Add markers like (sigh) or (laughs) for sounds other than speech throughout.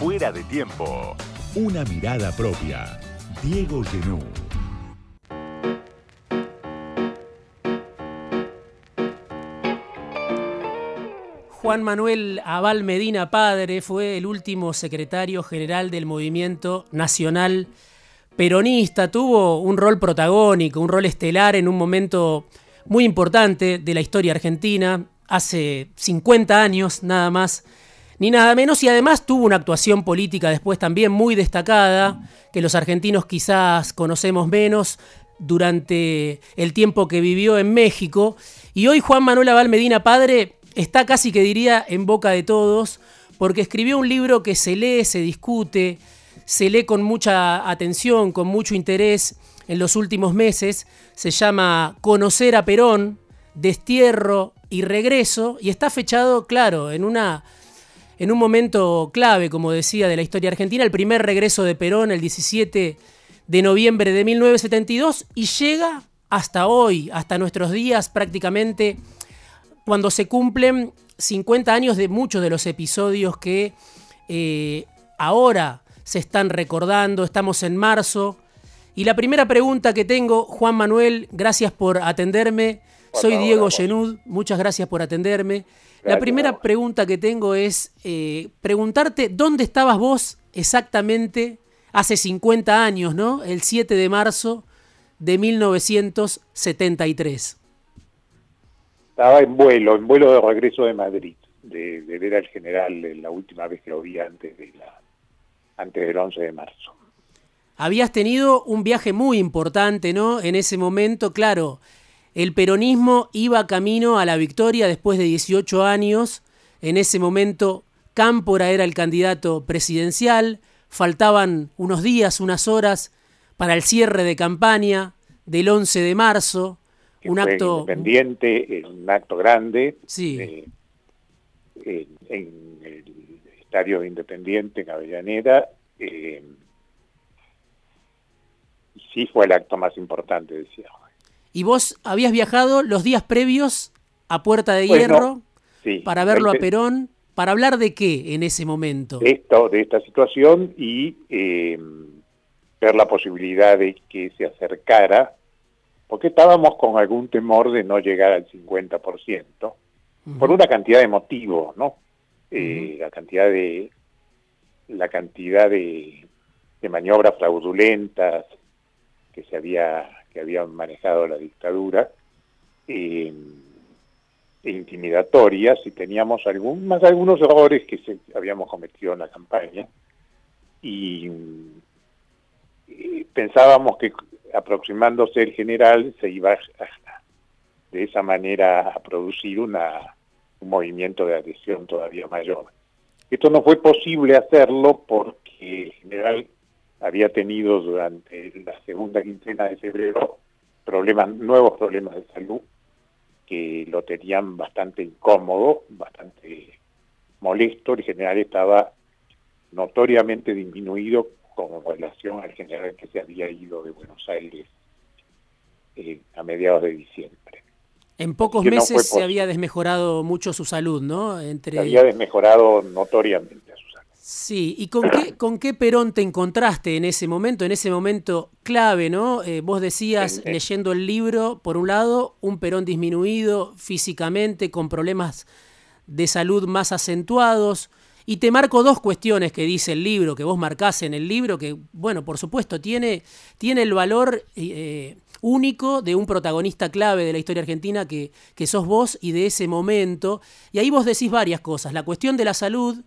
Fuera de tiempo. Una mirada propia. Diego Genú. Juan Manuel Abal Medina Padre fue el último secretario general del movimiento nacional peronista. Tuvo un rol protagónico, un rol estelar en un momento muy importante de la historia argentina, hace 50 años nada más ni nada menos, y además tuvo una actuación política después también muy destacada, que los argentinos quizás conocemos menos durante el tiempo que vivió en México. Y hoy Juan Manuel Abal Medina Padre está casi que diría en boca de todos, porque escribió un libro que se lee, se discute, se lee con mucha atención, con mucho interés en los últimos meses, se llama Conocer a Perón, Destierro y Regreso, y está fechado, claro, en, una, en un momento clave, como decía, de la historia argentina, el primer regreso de Perón el 17 de noviembre de 1972, y llega hasta hoy, hasta nuestros días prácticamente cuando se cumplen 50 años de muchos de los episodios que eh, ahora se están recordando, estamos en marzo. Y la primera pregunta que tengo, Juan Manuel, gracias por atenderme. Soy Diego Genud, muchas gracias por atenderme. la primera pregunta que tengo es eh, preguntarte dónde estabas vos exactamente hace 50 años, ¿no? El 7 de marzo de 1973. Estaba en vuelo, en vuelo de regreso de Madrid, de, ver al general la última vez que lo vi antes, de la, antes del 11 de marzo. Habías tenido un viaje muy importante, ¿no? En ese momento, claro, el peronismo iba camino a la victoria después de 18 años. En ese momento, Cámpora era el candidato presidencial. Faltaban unos días, unas horas para el cierre de campaña del 11 de marzo un acto independiente, un acto grande, sí. Eh, en, el estadio Independiente en Avellaneda. Eh, sí fue el acto más importante, decía. ¿Y vos habías viajado los días previos a Puerta de Hierro para verlo a Perón? ¿Para hablar de qué en ese momento? De, esto, de esta situación y eh, ver la posibilidad de que se acercara porque estábamos con algún temor de no llegar al 50%, por una cantidad de motivos, ¿no? Eh, la cantidad de la cantidad de, maniobras fraudulentas que se había que habían manejado la dictadura eh, e intimidatorias y teníamos algún, más algunos errores que se, habíamos cometido en la campaña y pensábamos que aproximándose el general se iba de esa manera a producir una, un movimiento de adhesión todavía mayor. Esto no fue posible hacerlo porque el general había tenido durante la segunda quincena de febrero problemas, nuevos problemas de salud que lo tenían bastante incómodo, bastante molesto. El general estaba notoriamente disminuido con relación al general que se había ido de Buenos Aires eh, a mediados de diciembre. En pocos meses se había desmejorado mucho su salud, ¿no? Entre... Se había desmejorado notoriamente. Sí, ¿y con qué, con qué Perón te encontraste en ese momento, en ese momento clave, ¿no? Eh, vos decías, leyendo el libro, por un lado, un Perón disminuido físicamente, con problemas de salud más acentuados, y te marco dos cuestiones que dice el libro, que vos marcás en el libro, que, bueno, por supuesto, tiene, tiene el valor eh, único de un protagonista clave de la historia argentina que, que sos vos y de ese momento. Y ahí vos decís varias cosas. La cuestión de la salud,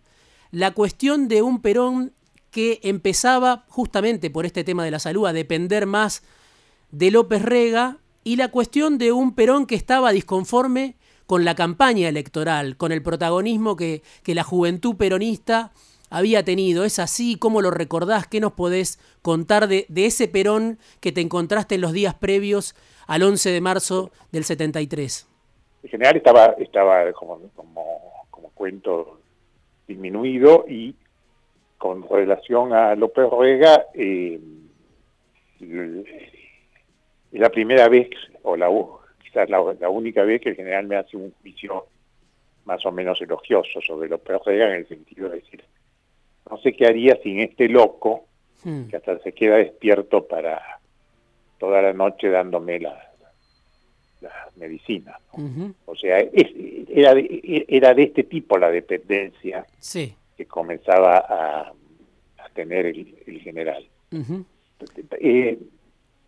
la cuestión de un Perón que empezaba justamente por este tema de la salud a depender más de López Rega y la cuestión de un Perón que estaba disconforme con la campaña electoral, con el protagonismo que, la juventud peronista había tenido. ¿Es así? ¿Cómo lo recordás? ¿Qué nos podés contar de, ese Perón que te encontraste en los días previos al 11 de marzo del 73? En general estaba, estaba como, como, cuento disminuido y con relación a López Ruega, eh, la primera vez, o la, es la, única vez que el general me hace un juicio más o menos elogioso sobre los Rega en el sentido de decir, no sé qué haría sin este loco, hmm. que hasta se queda despierto para toda la noche dándome la, la medicina. O sea, era, de, era de este tipo la dependencia que comenzaba a, tener el, general. Eh,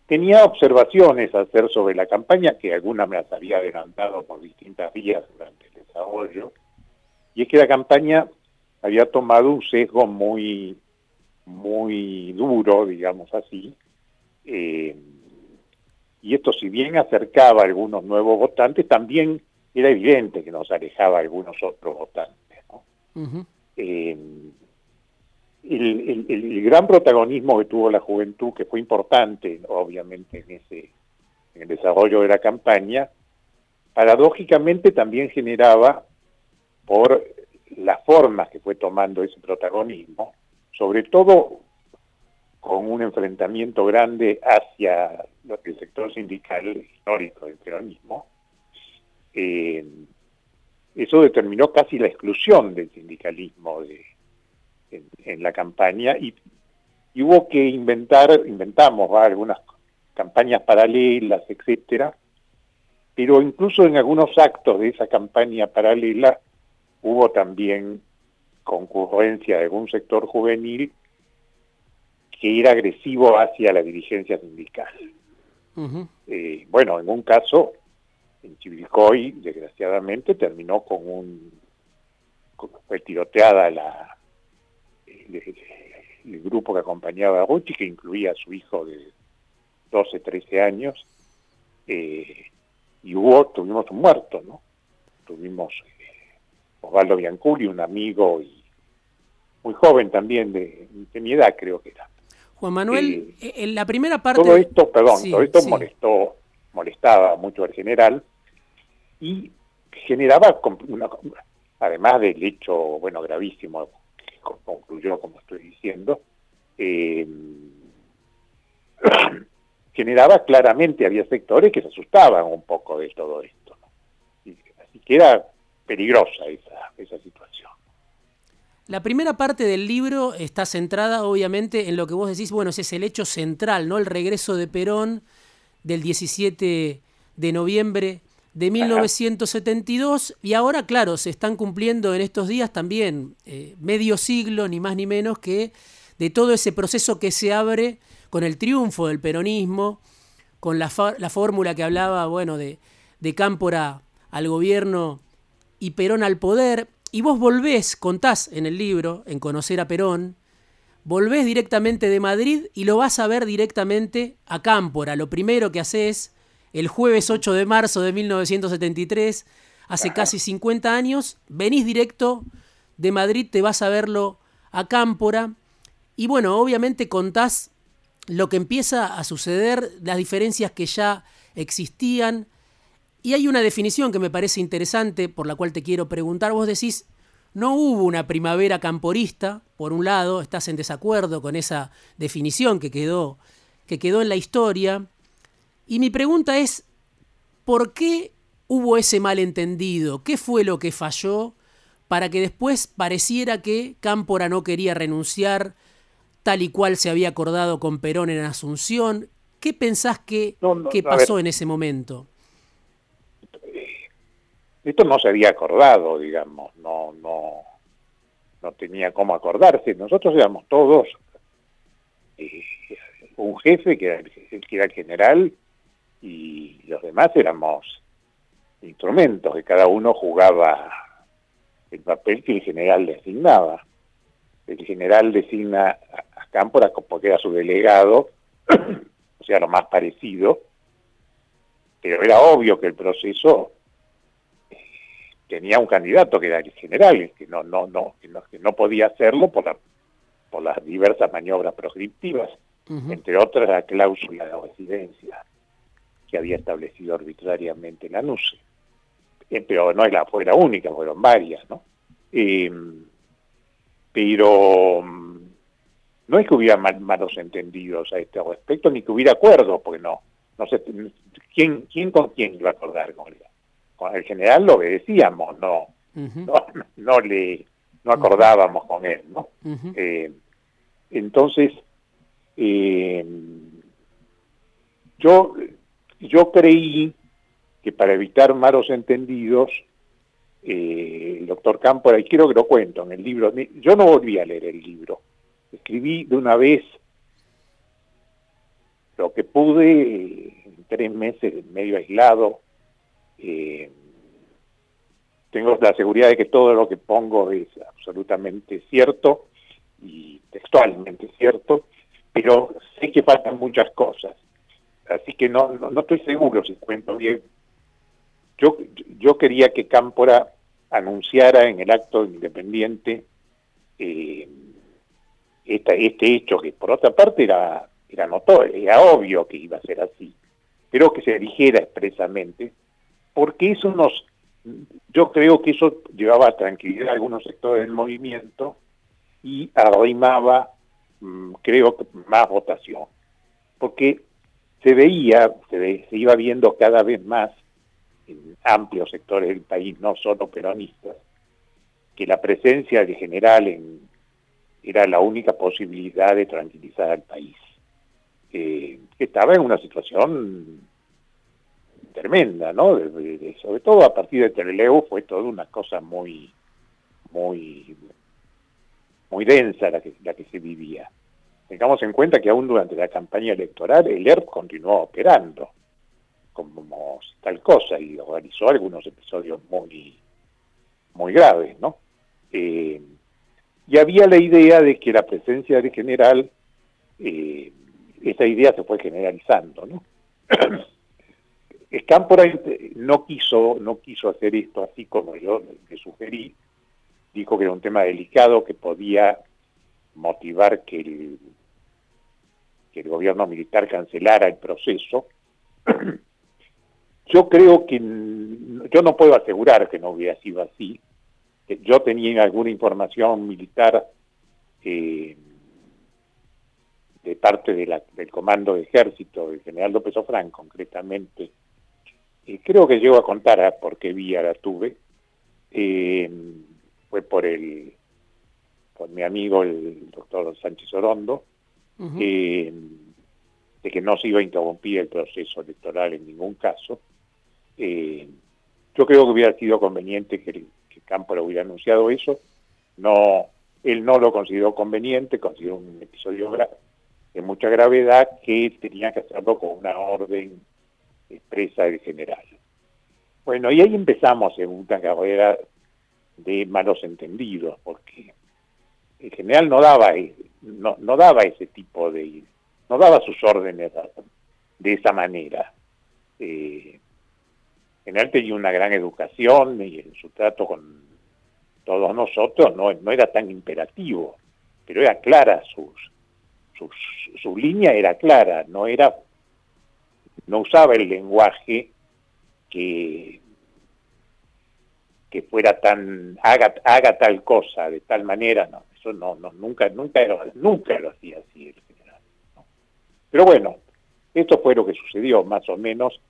tenía observaciones a hacer sobre la campaña, que algunas me las había adelantado por distintas vías durante el desarrollo, y es que la campaña había tomado un sesgo muy, muy duro, digamos así, eh, y esto si bien acercaba a algunos nuevos votantes, también era evidente que nos alejaba a algunos otros votantes. Eh, el, gran protagonismo que tuvo la juventud, que fue importante, obviamente, en ese en el desarrollo de la campaña, paradójicamente también generaba, por las formas que fue tomando ese protagonismo, sobre todo con un enfrentamiento grande hacia el sector sindical histórico del peronismo, eh, eso determinó casi la exclusión del sindicalismo en, la campaña y, hubo que inventar, inventamos algunas campañas paralelas, etcétera, pero incluso en algunos actos de esa campaña paralela hubo también concurrencia de algún sector juvenil que era agresivo hacia la dirigencia sindical. Eh, bueno, en un caso, en Chivilcoy, desgraciadamente, terminó con un... fue tiroteada la, el, grupo que acompañaba a Ruchi, que incluía a su hijo de 12, 13 años, eh, y hubo, tuvimos un muerto, ¿no? Tuvimos eh, Osvaldo Bianculi, un amigo y muy joven también, de mi edad creo que era. Juan Manuel, eh, en la primera parte... Todo esto, perdón, todo esto molestó, molestaba mucho al general y generaba, una, además del hecho, bueno, gravísimo que concluyó, como estoy diciendo, eh, (coughs) generaba claramente, había sectores que se asustaban un poco de todo esto. así que era peligrosa esa, esa situación. La primera parte del libro está centrada obviamente en lo que vos decís, bueno, ese es el hecho central, ¿no? El regreso de Perón del 17 de noviembre de 1972 y ahora, claro, se están cumpliendo en estos días también eh, medio siglo, ni más ni menos que de todo ese proceso que se abre con el triunfo del peronismo, con la, la fórmula que hablaba, bueno, de, de Cámpora al gobierno y Perón al poder, y vos volvés, contás en el libro, en Conocer a Perón, volvés directamente de Madrid y lo vas a ver directamente a Cámpora. Lo primero que haces el jueves 8 de marzo de 1973, hace casi 50 años, venís directo de Madrid, te vas a verlo a Cámpora. Y bueno, obviamente contás lo que empieza a suceder, las diferencias que ya existían, y hay una definición que me parece interesante, por la cual te quiero preguntar. Vos decís, no hubo una primavera camporista, por un lado, estás en desacuerdo con esa definición que quedó, que quedó en la historia. Y mi pregunta es, ¿por qué hubo ese malentendido? ¿Qué fue lo que falló para que después pareciera que Cámpora no quería renunciar tal y cual se había acordado con Perón en Asunción? ¿Qué pensás que, pasó en ese momento? Esto no se había acordado, digamos, no, no, no tenía cómo acordarse. Nosotros éramos todos eh, un jefe que era, que era general y los demás éramos instrumentos, que cada uno jugaba el papel que el general designaba. El general designa a Cámpora porque era su delegado, (clears throat) o sea, lo más parecido, pero era obvio que el proceso tenía un candidato que era el general, que no, no, no, que no, podía hacerlo por, por las diversas maniobras proscriptivas, entre otras la cláusula de residencia que había establecido arbitrariamente la NUCE. Eh, pero no es la, fue la única, fueron varias, ¿no? Em, pero mm, no es que hubiera malos entendidos a este respecto, ni que hubiera acuerdo, porque no, no sé, ¿quién, quién con quién iba a acordar con él? Con el general lo obedecíamos, no, no, no, le no acordábamos con él, ¿no? Eh, entonces, eh, yo, yo creí que para evitar malos entendidos, eh, el doctor Cámpora, y quiero que lo cuento en el libro, yo no volví a leer el libro, escribí de una vez lo que pude en tres meses medio aislado. Eh, tengo la seguridad de que todo lo que pongo es absolutamente cierto y textualmente cierto, pero sé que faltan muchas cosas. Así que no, no, estoy seguro si cuento bien. Yo, yo quería que Cámpora anunciara en el acto independiente eh, este hecho, que por otra parte era, era notorio, era obvio que iba a ser así, pero que se dijera expresamente, porque eso nos, yo creo que eso llevaba a tranquilidad a algunos sectores del movimiento y arrimaba, mm, creo que más votación, porque se veía, se, se iba viendo cada vez más en amplios sectores del país, no solo peronistas, que la presencia de general en, era la única posibilidad de tranquilizar al país. que estaba en una situación tremenda, ¿no? sobre todo a partir de Tereleu fue toda una cosa muy, muy, muy densa la que, la que se vivía. Tengamos en cuenta que aún durante la campaña electoral el ERP continuó operando como tal cosa y organizó algunos episodios muy, muy graves, ¿no? Eh, y había la idea de que la presencia de general, eh, esa idea se fue generalizando, ¿no? (clears throat) Escámpora no quiso, no quiso hacer esto así como yo le sugerí, dijo que era un tema delicado que podía motivar que el, que el gobierno militar cancelara el proceso. (clears throat) Yo creo que, yo no puedo asegurar que no hubiera sido así, yo tenía alguna información militar eh, de parte del comando de ejército, del general López Ofrán concretamente, y creo que llego a contar a por qué vía la tuve, eh, fue por el por mi amigo el doctor Sánchez Orondo, eh, de que no se iba a interrumpir el proceso electoral en ningún caso. yo creo que hubiera sido conveniente que que Campo le hubiera anunciado eso. No, él no lo consideró conveniente, consideró un episodio de mucha gravedad que tenía que hacerlo con una orden expresa del general. Bueno, y ahí empezamos en una carrera de malos entendidos, porque el general no daba, no, no daba ese tipo de, no daba sus órdenes de esa manera. Eh, general tenía una gran educación y en su trato con todos nosotros no, no era tan imperativo, pero era clara sus, sus, su línea era clara, no era no usaba el lenguaje que que fuera tan haga, haga tal cosa de tal manera, no, eso no, no nunca nunca nunca lo hacía así el general. Pero bueno, esto fue lo que sucedió más o menos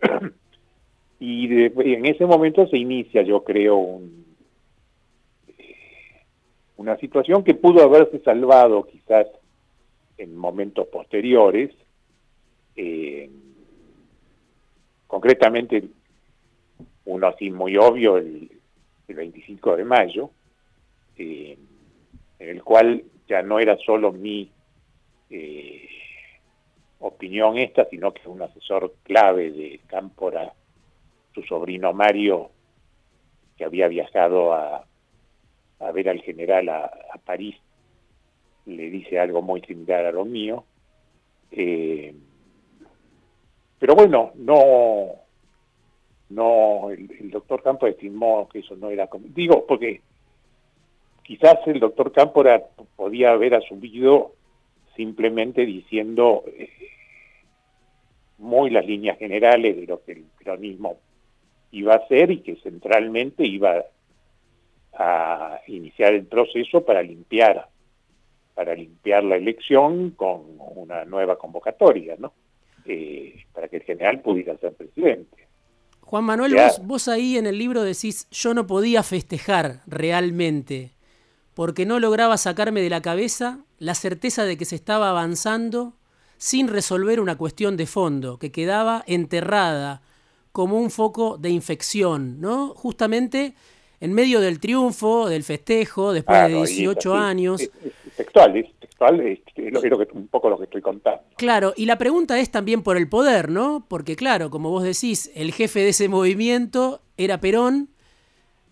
(clears throat) Y, en ese momento se inicia, yo creo, una situación que pudo haberse salvado quizás en momentos posteriores, eh, concretamente uno así muy obvio, el, 25 de mayo, eh, en el cual ya no era solo mi eh, opinión esta, sino que un asesor clave de Cámpora su sobrino Mario, que había viajado a, ver al general a, París, le dice algo muy similar a lo mío. Pero bueno, no, no, el, doctor Campo estimó que eso no era, digo, porque quizás el doctor Campo podía haber asumido simplemente diciendo eh, muy las líneas generales de lo que el peronismo iba a ser y que centralmente iba a iniciar el proceso para limpiar para limpiar la elección con una nueva convocatoria, ¿no? Eh, para que el general pudiera ser presidente. Juan Manuel, vos, ahí en el libro decís, yo no podía festejar realmente, porque no lograba sacarme de la cabeza la certeza de que se estaba avanzando sin resolver una cuestión de fondo, que quedaba enterrada como un foco de infección, ¿no? Justamente en medio del triunfo, del festejo, después de 18 años. Es es, un poco lo que estoy contando. Claro, y la pregunta es también por el poder, ¿no? Porque claro, como vos decís, el jefe de ese movimiento era Perón,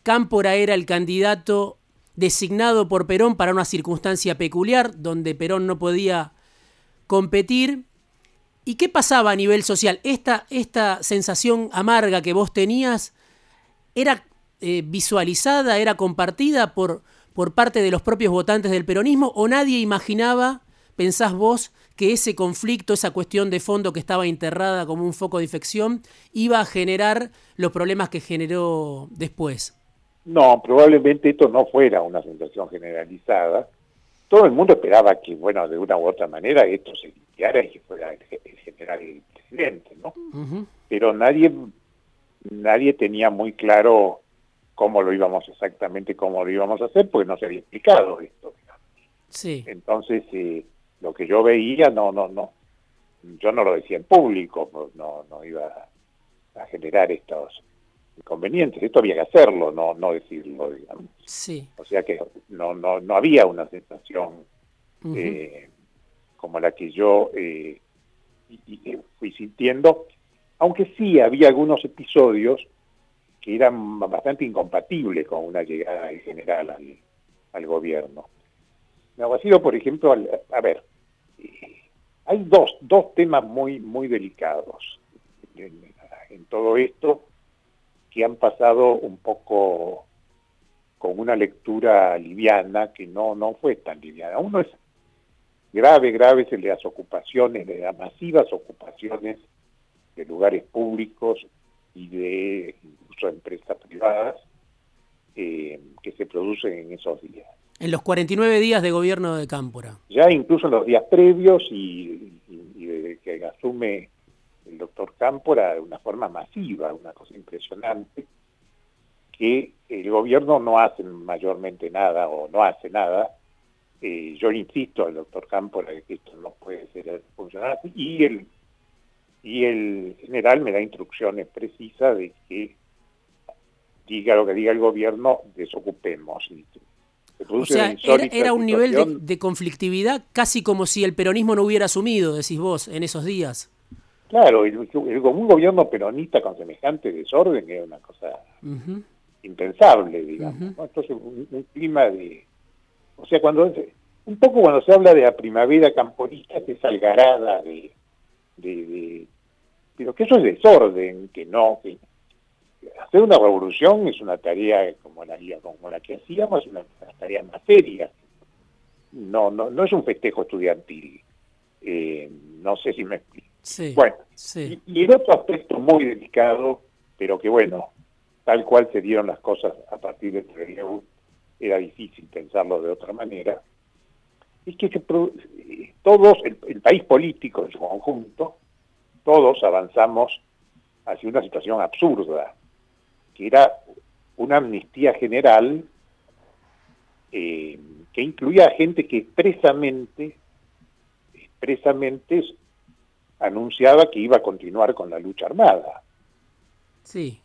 Cámpora era el candidato designado por Perón para una circunstancia peculiar, donde Perón no podía competir. ¿Y qué pasaba a nivel social? Esta, esta sensación amarga que vos tenías era eh, visualizada, era compartida por, por parte de los propios votantes del peronismo o nadie imaginaba, pensás vos, que ese conflicto, esa cuestión de fondo que estaba enterrada como un foco de infección, iba a generar los problemas que generó después? No, probablemente esto no fuera una sensación generalizada. Todo el mundo esperaba que, bueno, de una u otra manera esto se limpiara y que fuera el, general el presidente, ¿no? Pero nadie, nadie tenía muy claro cómo lo íbamos exactamente, cómo lo íbamos a hacer, porque no se había explicado esto. Sí. Entonces, eh, lo que yo veía, no, no, no, yo no lo decía en público, no, no iba a generar estos inconvenientes. Esto había que hacerlo, no, no decirlo, digamos. Sí. O sea que no, no, no había una sensación eh, como la que yo eh, fui sintiendo, aunque sí había algunos episodios que eran bastante incompatibles con una llegada en general al, gobierno. Me ha sido, por ejemplo, a ver, eh, hay dos, dos temas muy, muy delicados en, todo esto que han pasado un poco con una lectura liviana que no, no fue tan liviana. Uno es grave, grave es el de las ocupaciones, de las masivas ocupaciones de lugares públicos y de incluso empresas privadas eh, que se producen en esos días. En los 49 días de gobierno de Cámpora. Ya incluso en los días previos y, desde que asume el doctor Cámpora de una forma masiva, una cosa impresionante, que el gobierno no hace mayormente nada o no hace nada. Eh, yo insisto al doctor Cámpora que esto no puede ser funcionar así y el y el general me da instrucciones precisas de que diga lo que diga el gobierno, desocupemos. O sea, era, un nivel de, conflictividad casi como si el peronismo no hubiera asumido, decís vos, en esos días. Claro, como un gobierno peronista con semejante desorden era una cosa impensable, digamos. Entonces, un, clima de... O sea, cuando un poco cuando se habla de la primavera camporista, es algarada de, de, pero que eso es desorden, que no, que hacer una revolución es una tarea como la, como la que hacíamos, una, una tarea más seria. No, no, no es un festejo estudiantil. Eh, no sé si me explico. bueno, Y, el otro aspecto muy delicado, pero que bueno, tal cual se dieron las cosas a partir del relevo, era difícil pensarlo de otra manera, es que eh, todos, el país político en su conjunto, todos avanzamos hacia una situación absurda, que era una amnistía general eh, que incluía a gente que expresamente, expresamente anunciaba que iba a continuar con la lucha armada. Sí.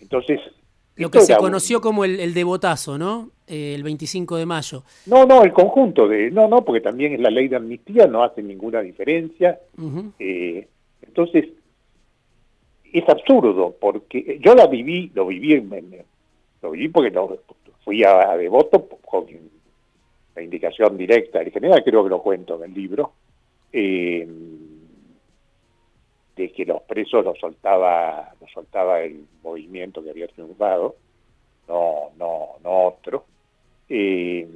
Entonces... Lo que se conoció como el, el devotazo, ¿no? Eh, el 25 de mayo. No, no, el conjunto de... No, no, porque también es la ley de amnistía, no hace ninguna diferencia. Entonces, es absurdo, porque yo la viví, lo viví, lo viví porque fui a, Devoto con la indicación directa del general, creo que lo cuento en el libro, eh, de que los presos los soltaba, los soltaba el movimiento que había triunfado, no, no, no otro. Eh,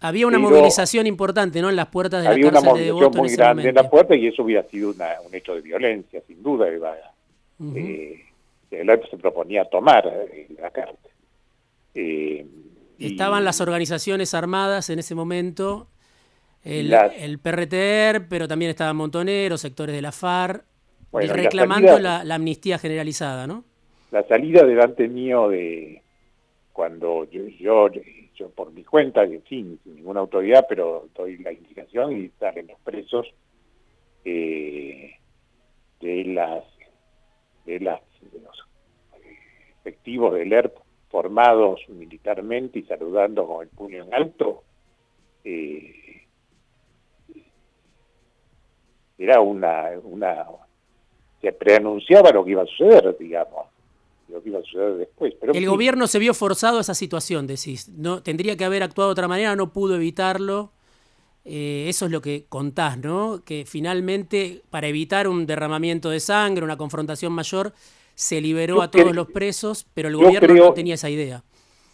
había una movilización importante, ¿no? En las puertas de la cárcel Había una movilización muy grande en la puerta y eso hubiera sido un hecho de violencia, sin duda. Eh, el se proponía tomar eh, la cárcel. Eh, Estaban las organizaciones armadas en ese momento, el, el PRTR, pero también estaban Montoneros, sectores de la FARC, reclamando la, amnistía generalizada, ¿no? la salida delante mío de cuando yo, yo, yo por mi cuenta, en fin, sin ninguna autoridad, pero doy la indicación y salen los presos eh, de las de las de los efectivos del ERP formados militarmente y saludando con el puño en alto, eh, era una, una, se preanunciaba lo que iba a suceder, digamos, lo que iba a suceder después. Pero el gobierno se vio forzado a esa situación, decís, no tendría que haber actuado de otra manera, no pudo evitarlo. Eh, eso es lo que contás, ¿no? Que finalmente, para evitar un derramamiento de sangre, una confrontación mayor, se liberó a todos los presos, pero el gobierno no tenía esa idea.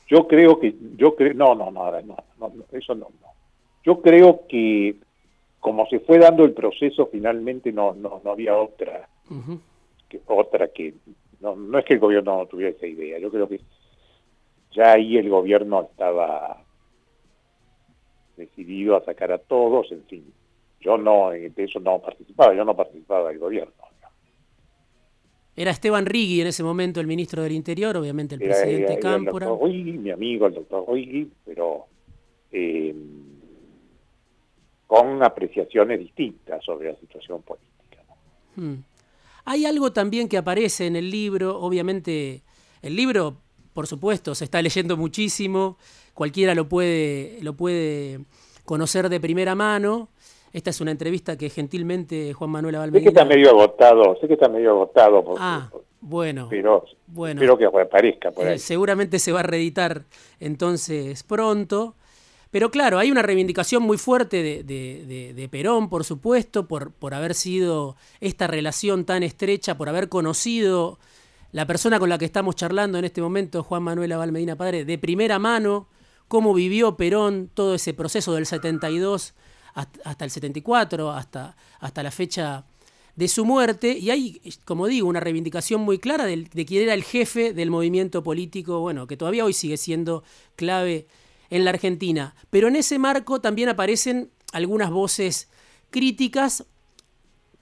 Yo creo que, yo creo, no, no, no, no, no, eso no, no. Yo creo que como se fue dando el proceso, finalmente no, no, no había otra, que, otra que, no, no es que el gobierno no tuviera esa idea, yo creo que ya ahí el gobierno estaba decidido a sacar a todos, en fin, yo no, de eso no participaba, yo no participaba del gobierno. Era Esteban Rigui en ese momento el ministro del Interior, obviamente el presidente Cámpora. El doctor mi amigo el doctor Rigui, pero eh, con apreciaciones distintas sobre la situación política. Hmm. Hay algo también que aparece en el libro, obviamente el libro, por supuesto, se está leyendo muchísimo, cualquiera lo puede, lo puede conocer de primera mano, esta es una entrevista que gentilmente Juan Manuel Abalmedina... Sé que está medio agotado, sé que está medio agotado. ah, bueno. Pero bueno, espero que aparezca por ahí. Eh, seguramente se va a reeditar entonces pronto. Pero claro, hay una reivindicación muy fuerte de, Perón, por supuesto, por, por haber sido esta relación tan estrecha, por haber conocido la persona con la que estamos charlando en este momento, Juan Manuel Abal Medina Padre, de primera mano, cómo vivió Perón todo ese proceso del 72 hasta, el 74, hasta, hasta la fecha de su muerte, y hay, como digo, una reivindicación muy clara de, de quién era el jefe del movimiento político, bueno, que todavía hoy sigue siendo clave en la Argentina. Pero en ese marco también aparecen algunas voces críticas,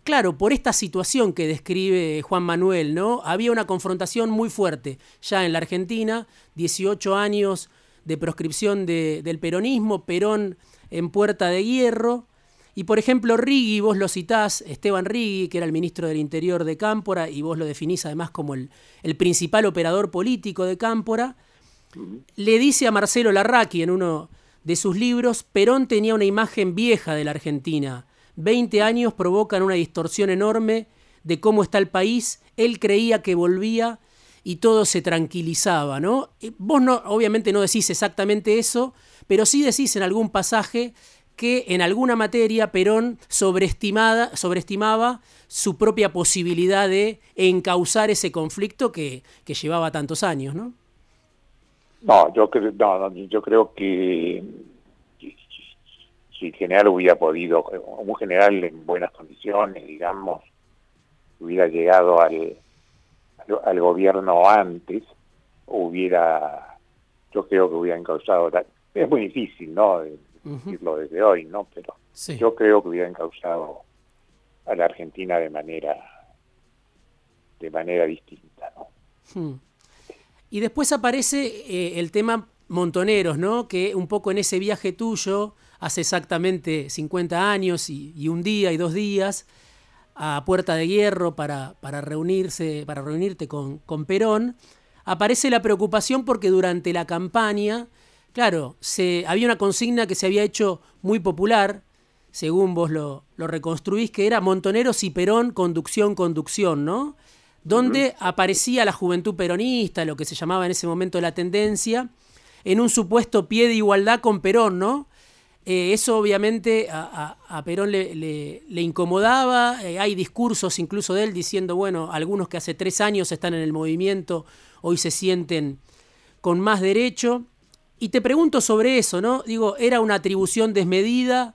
claro, por esta situación que describe Juan Manuel, ¿no? Había una confrontación muy fuerte ya en la Argentina, 18 años de proscripción del peronismo, Perón en Puerta de Hierro. Y por ejemplo, Rigui, vos lo citás, Esteban Rigui, que era el ministro del Interior de Cámpora, y vos lo definís además como el, principal operador político de Cámpora, le dice a Marcelo Larraqui en uno de sus libros, Perón tenía una imagen vieja de la Argentina. Veinte años provocan una distorsión enorme de cómo está el país. Él creía que volvía y todo se tranquilizaba, ¿no? Vos no, obviamente no decís exactamente eso, pero sí decís en algún pasaje que en alguna materia Perón sobreestimada, sobreestimaba su propia posibilidad de encauzar ese conflicto que, llevaba tantos años, ¿no? No, yo, creo, no, yo creo que si el general hubiera podido, un general en buenas condiciones, digamos, hubiera llegado al, al, gobierno antes, hubiera, yo creo que hubiera encauzado es muy difícil, ¿no? Decirlo desde hoy, ¿no? Pero yo creo que hubieran causado a la Argentina de manera de manera distinta, ¿no? Hmm. Y después aparece eh, el tema Montoneros, ¿no? Que un poco en ese viaje tuyo, hace exactamente 50 años y, un día y dos días, a Puerta de Hierro para, para reunirse, para reunirte con, con Perón, aparece la preocupación porque durante la campaña Claro, se, había una consigna que se había hecho muy popular, según vos lo, reconstruís, que era Montoneros y Perón, conducción, conducción, ¿no? Donde aparecía la juventud peronista, lo que se llamaba en ese momento la tendencia, en un supuesto pie de igualdad con Perón, ¿no? Eh, eso obviamente a, Perón le, incomodaba, eh, hay discursos incluso de él diciendo, bueno, algunos que hace tres años están en el movimiento hoy se sienten con más derecho. Y te pregunto sobre eso, ¿no? Digo, ¿era una atribución desmedida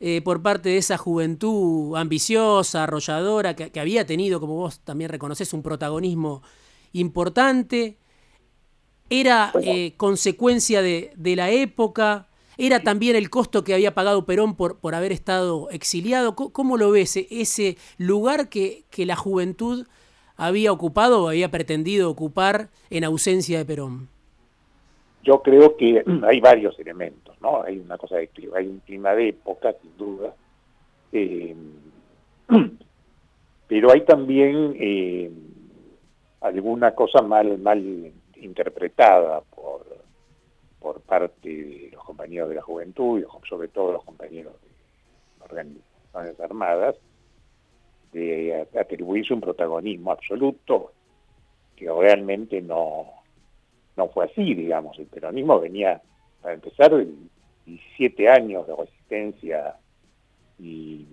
eh, por parte de esa juventud ambiciosa, arrolladora, que, había tenido, como vos también reconoces, un protagonismo importante? ¿Era eh, consecuencia de, la época? ¿Era también el costo que había pagado Perón por, por haber estado exiliado? ¿Cómo, lo ves? Ese lugar que, que la juventud había ocupado o había pretendido ocupar en ausencia de Perón? Yo creo que (clears throat) hay varios elementos, ¿no? Hay una cosa de clima, hay un clima de época, sin duda, eh, (clears throat) pero hay también eh, alguna cosa mal, mal interpretada por, por parte de los compañeros de la juventud, y sobre todo los compañeros de organizaciones armadas, de atribuirse un protagonismo absoluto que realmente no, no fue así, digamos. El peronismo venía, para empezar, 17 años de resistencia y,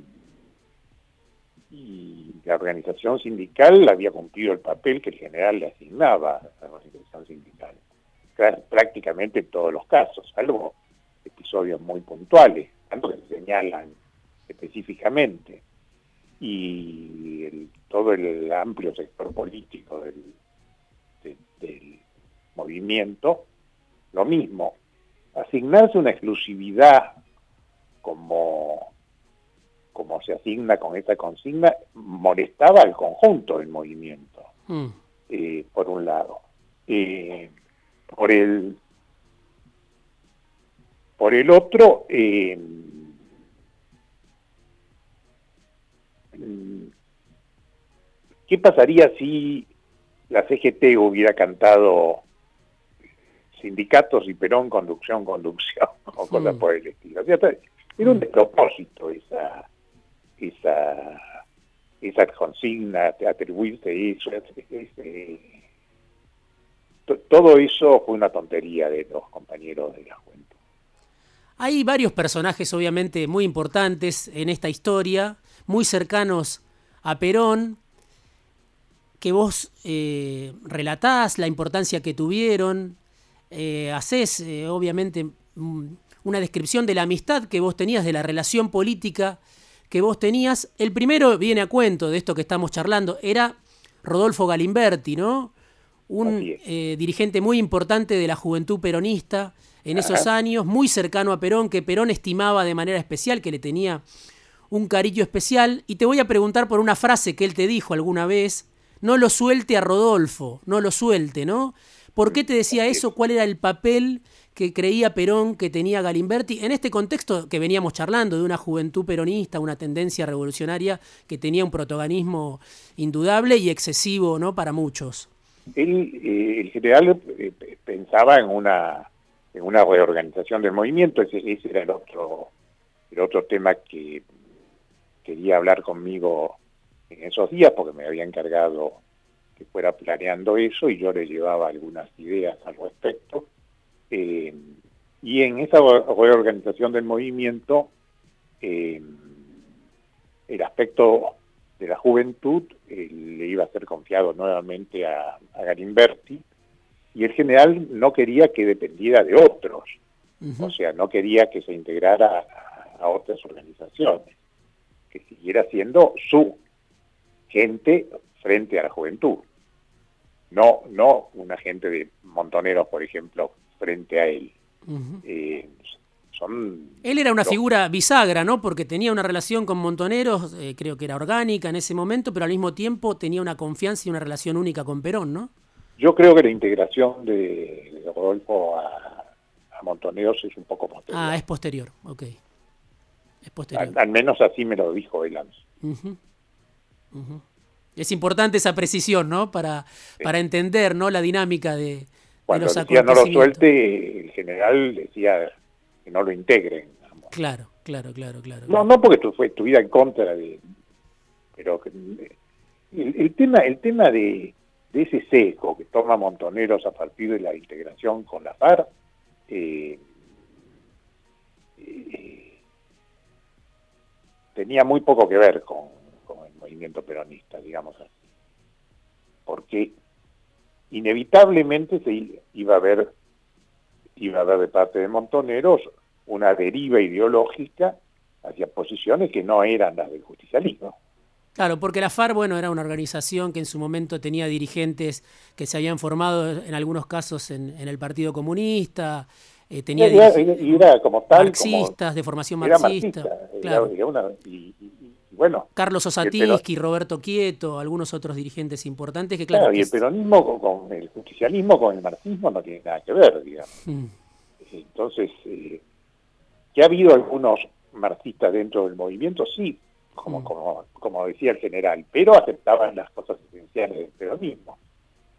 la organización sindical había cumplido el papel que el general le asignaba a la organización sindical, prácticamente en todos los casos, salvo episodios muy puntuales, tanto que se señalan específicamente. Y todo el amplio sector político del, del movimiento, lo mismo. Asignarse una exclusividad como, como se asigna con esta consigna molestaba al conjunto del movimiento, mm. eh, por un lado. Eh, por el por el otro, eh, ¿qué pasaría si la CGT hubiera cantado sindicatos y Perón conducción, conducción, (laughs) o cosas mm. por el estilo. era un despropósito esa, esa, esa consigna, atribuirse eso. todo eso fue una tontería de los compañeros de la juventud. Hay varios personajes obviamente muy importantes en esta historia, muy cercanos a Perón, que vos eh, relatás la importancia que tuvieron, eh, haces eh, obviamente mm, una descripción de la amistad que vos tenías, de la relación política que vos tenías. El primero viene a cuento de esto que estamos charlando, era Rodolfo Galimberti, ¿no? Un eh, dirigente muy importante de la juventud peronista en esos años, muy cercano a Perón, que Perón estimaba de manera especial, que le tenía un cariño especial. Y te voy a preguntar por una frase que él te dijo alguna vez, no lo suelte a Rodolfo, no lo suelte, ¿no? ¿Por qué te decía eso? ¿Cuál era el papel que creía Perón que tenía Galimberti en este contexto que veníamos charlando de una juventud peronista, una tendencia revolucionaria que tenía un protagonismo indudable y excesivo ¿no? para muchos? Él, eh, el general eh, pensaba en una, en una reorganización del movimiento, ese, ese era el otro, el otro tema que quería hablar conmigo en esos días porque me había encargado fuera planeando eso y yo le llevaba algunas ideas al respecto. Eh, y en esa reorganización del movimiento, eh, el aspecto de la juventud eh, le iba a ser confiado nuevamente a, Galimberti y el general no quería que dependiera de otros, o sea, no quería que se integrara a otras organizaciones, que siguiera siendo su gente frente a la juventud no, no un agente de montoneros, por ejemplo, frente a él. Eh, son él era una figura bisagra, ¿no? Porque tenía una relación con Montoneros, eh, creo que era orgánica en ese momento, pero al mismo tiempo tenía una confianza y una relación única con Perón, ¿no? Yo creo que la integración de, Rodolfo a, Montoneros es un poco posterior. Ah, es posterior, ok. Es posterior. Al, menos así me lo dijo él. Es importante esa precisión, ¿no? Para, para entender, ¿no? La dinámica de, Cuando los decía no lo suelte, el general decía que no lo integren. Claro, claro, claro, claro. No, no porque tu, fue, estuviera en contra de... Pero el, tema, el tema de, ese seco que toma Montoneros a partir de la integración con la FARC, eh, eh, tenía muy poco que ver con, movimiento peronista, digamos así. Porque inevitablemente se iba a ver iba a haber de parte de Montoneros una deriva ideológica hacia posiciones que no eran las del justicialismo. Claro, porque la FARC, bueno, era una organización que en su momento tenía dirigentes que se habían formado en algunos casos en, el Partido Comunista, eh, tenía era, como tal, marxistas, de formación marxista. Claro. y, bueno. Carlos Osatinsky, Roberto Quieto, algunos otros dirigentes importantes que, claro. claro y el peronismo con, el justicialismo, con el marxismo, no tiene nada que ver, digamos. Mm. Entonces, eh, que ha habido algunos marxistas dentro del movimiento, sí, como, mm. como, como decía el general, pero aceptaban las cosas esenciales del peronismo.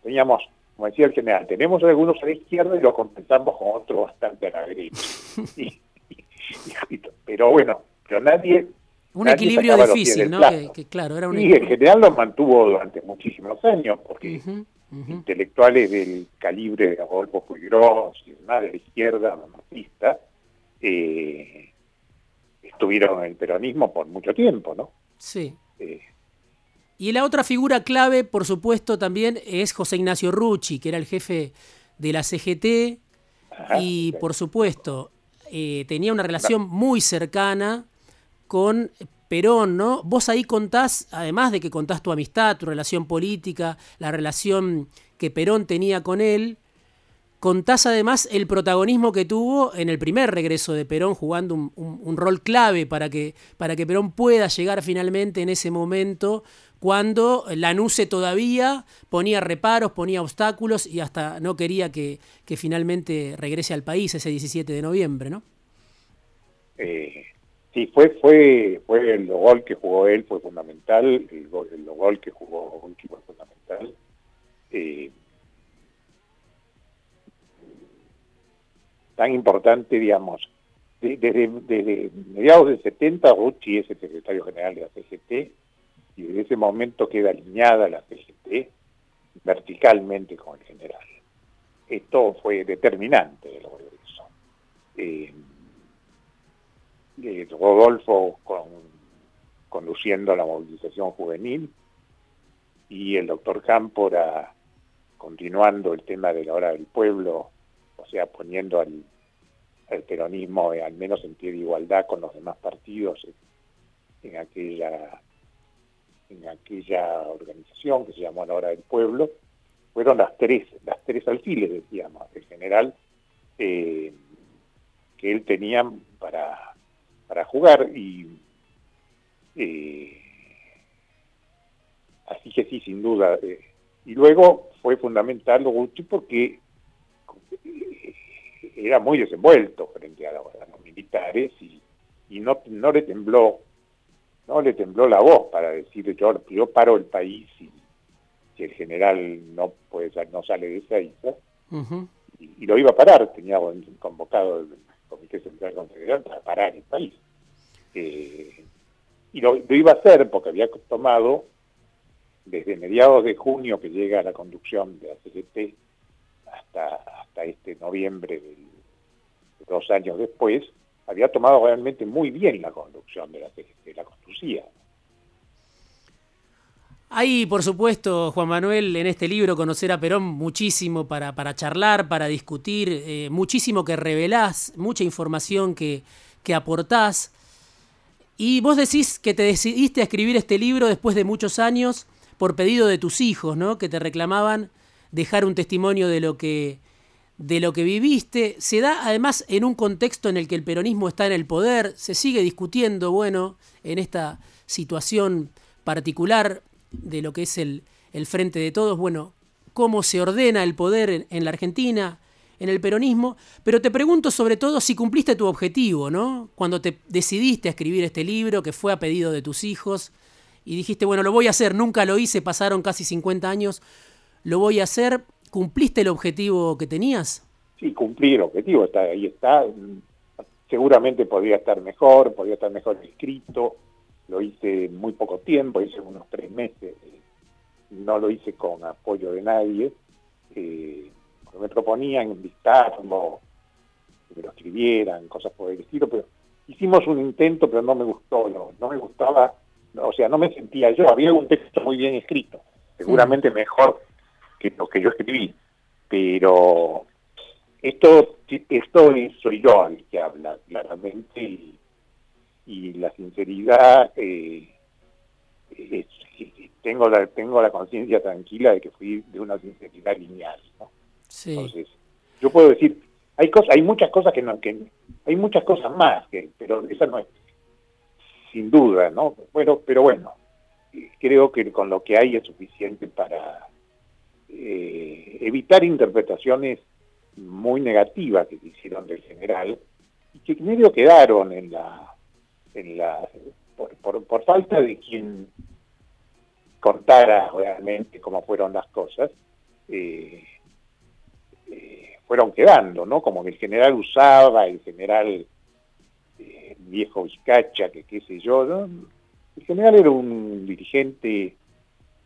Teníamos como decía el general, tenemos algunos a la izquierda y lo compensamos con otros bastante a la derecha. (laughs) pero bueno, pero nadie... Un equilibrio difícil, ¿no? Que, claro, era un y el general lo mantuvo durante muchísimos años, porque intelectuales del calibre de Adolfo Puigros y demás de la izquierda marxista eh, estuvieron en el peronismo por mucho tiempo, ¿no? Sí. Eh, y la otra figura clave, por supuesto, también es José Ignacio Rucci, que era el jefe de la CGT y, por supuesto, eh, tenía una relación muy cercana con Perón, ¿no? Vos ahí contás, además de que contás tu amistad, tu relación política, la relación que Perón tenía con él, contás además el protagonismo que tuvo en el primer regreso de Perón, jugando un, rol clave para que, para que Perón pueda llegar finalmente en ese momento cuando Lanuse todavía ponía reparos, ponía obstáculos y hasta no quería que, finalmente regrese al país ese 17 de noviembre, ¿no? Eh, sí, fue, fue, fue el gol que jugó él, fue fundamental, el gol, el gol que jugó fue fundamental. Eh, tan importante, digamos, desde, mediados del 70, Rucci es el secretario general de la CGT, y desde ese momento queda alineada la CGT verticalmente con el general. Esto fue determinante de lo eh, eh, Rodolfo con, conduciendo la movilización juvenil y el doctor Cámpora continuando el tema de la hora del pueblo, o sea, poniendo al, peronismo al menos en pie de igualdad con los demás partidos en aquella en aquella organización que se llamó La Hora del Pueblo, fueron las tres, las tres alfiles, decíamos, el general, eh, que él tenía para, para jugar y eh, así que sí, sin duda. Eh, y luego fue fundamental Gucci porque era muy desenvuelto frente a, los militares y, y no, no le tembló no le tembló la voz para decir yo, yo paro el país y si el general no puede no sale de esa isla y, lo iba a parar tenía convocado el comité central confederal para parar el país eh, y lo, iba a hacer porque había tomado desde mediados de junio que llega a la conducción de la CGT hasta hasta este noviembre de dos años después había tomado realmente muy bien la conducción de la CGT, la conducía. Hay, por supuesto, Juan Manuel, en este libro Conocer a Perón, muchísimo para, para charlar, para discutir, eh, muchísimo que revelás, mucha información que, que aportás. Y vos decís que te decidiste a escribir este libro después de muchos años por pedido de tus hijos, ¿no? Que te reclamaban dejar un testimonio de lo que de lo que viviste, se da además en un contexto en el que el peronismo está en el poder, se sigue discutiendo, bueno, en esta situación particular de lo que es el, frente de todos, bueno, cómo se ordena el poder en, la Argentina, en el peronismo, pero te pregunto sobre todo si cumpliste tu objetivo, ¿no? Cuando te decidiste a escribir este libro, que fue a pedido de tus hijos, y dijiste, bueno, lo voy a hacer, nunca lo hice, pasaron casi 50 años, lo voy a hacer, ¿Cumpliste el objetivo que tenías? Sí, cumplí el objetivo, está, ahí está. Seguramente podría estar mejor, podría estar mejor escrito. Lo hice muy poco tiempo, hice unos tres meses. No lo hice con apoyo de nadie. Eh, me proponían invitarlo, que me lo escribieran, cosas por el estilo, pero hicimos un intento, pero no me gustó, no, me gustaba, o sea, no me sentía yo, había un texto muy bien escrito, seguramente mejor que lo que yo escribí, pero esto, esto soy yo el que habla claramente y, la sinceridad, eh, tengo la, tengo la conciencia tranquila de que fui de una sinceridad lineal. Entonces, yo puedo decir, hay cosas, hay muchas cosas que no, que hay muchas cosas más, que, pero esa no es. sin duda, ¿no? Bueno, pero bueno, creo que con lo que hay es suficiente para eh, evitar interpretaciones muy negativas que se hicieron del general y que medio quedaron en la, en la por, por, falta de quien contara realmente cómo fueron las cosas, eh, eh, fueron quedando, ¿no? Como que el general usaba, el general viejo Vizcacha, que qué sé yo, ¿no? El general era un dirigente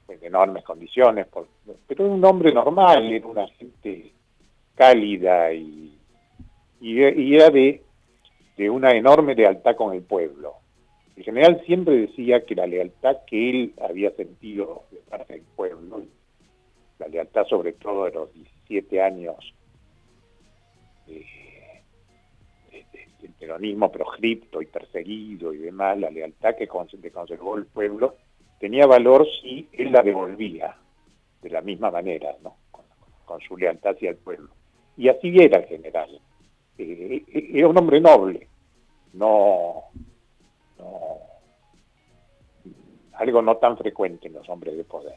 en enormes condiciones, pero era un hombre normal, era una gente cálida y, era de, de una enorme lealtad con el pueblo. El general siempre decía que la lealtad que él había sentido de parte del pueblo, la lealtad sobre todo de los 17 años eh, el peronismo proscripto y perseguido y demás, la lealtad que conservó el pueblo, tenía valor si él la devolvía de la misma manera, ¿no? con, su lealtad hacia el pueblo. Y así era el general. Eh, era un hombre noble, no, algo no tan frecuente en los hombres de poder.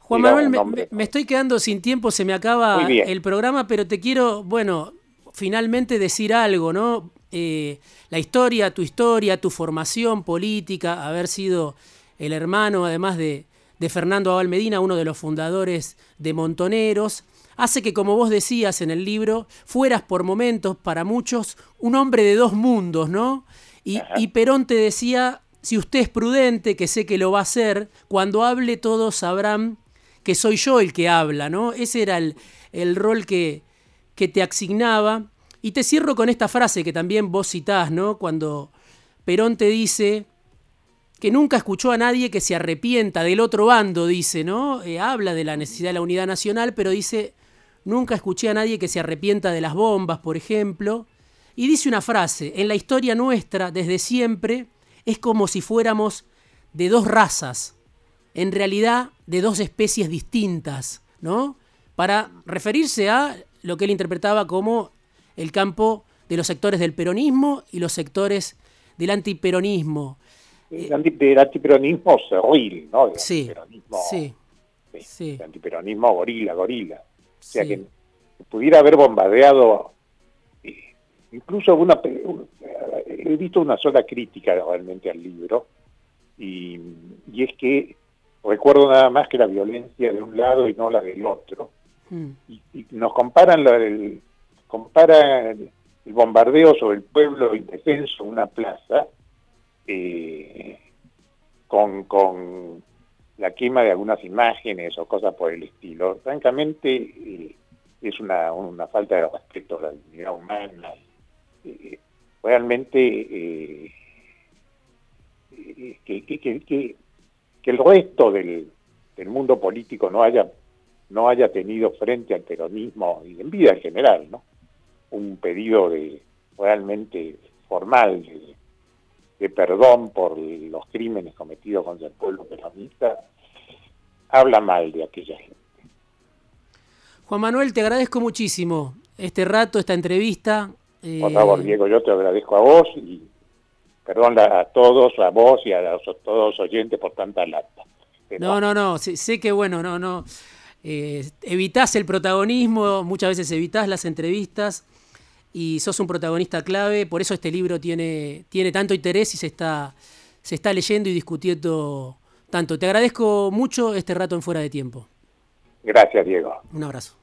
Juan Manuel, me, estoy quedando sin tiempo, se me acaba el programa, pero te quiero, bueno, finalmente decir algo, ¿no? Eh, la historia, tu historia, tu formación política, haber sido el hermano, además de, de Fernando Abal Medina, uno de los fundadores de Montoneros, hace que, como vos decías en el libro, fueras por momentos, para muchos, un hombre de dos mundos, ¿no? Y, y, Perón te decía, si usted es prudente, que sé que lo va a hacer, cuando hable todos sabrán que soy yo el que habla, ¿no? Ese era el, el rol que, que te asignaba. Y te cierro con esta frase que también vos citás, ¿no? Cuando Perón te dice que nunca escuchó a nadie que se arrepienta del otro bando, dice, ¿no? Eh, habla de la necesidad de la unidad nacional, pero dice, nunca escuché a nadie que se arrepienta de las bombas, por ejemplo. Y dice una frase, en la historia nuestra, desde siempre, es como si fuéramos de dos razas, en realidad de dos especies distintas, ¿no? Para referirse a lo que él interpretaba como el campo de los sectores del peronismo y los sectores del antiperonismo. El antiperonismo cerril, ¿no? El sí, sí, sí. El antiperonismo gorila, gorila. O sea, que pudiera haber bombardeado, incluso una, he visto una sola crítica realmente al libro, y, y es que recuerdo nada más que la violencia de un lado y no la del otro. Mm. Y, y, nos comparan la, el, compara el, bombardeo sobre el pueblo indefenso, una plaza, eh, con, con la quema de algunas imágenes o cosas por el estilo. Francamente, eh, es una, una, falta de respeto a la dignidad humana. Eh, realmente que, que, que, que, el resto del, del mundo político no haya no haya tenido frente al peronismo y en vida en general, ¿no? un pedido de realmente formal de, perdón por los crímenes cometidos contra el pueblo peronista, habla mal de aquella gente. Juan Manuel, te agradezco muchísimo este rato, esta entrevista. Por favor, eh, Diego, yo te agradezco a vos y perdón a todos, a vos y a todos los oyentes por tanta lata. no, no, no, sé, que bueno, no, no. Eh, evitás el protagonismo, muchas veces evitás las entrevistas y sos un protagonista clave, por eso este libro tiene, tiene tanto interés y se está, se está leyendo y discutiendo tanto. Te agradezco mucho este rato en Fuera de Tiempo. Gracias, Diego. Un abrazo.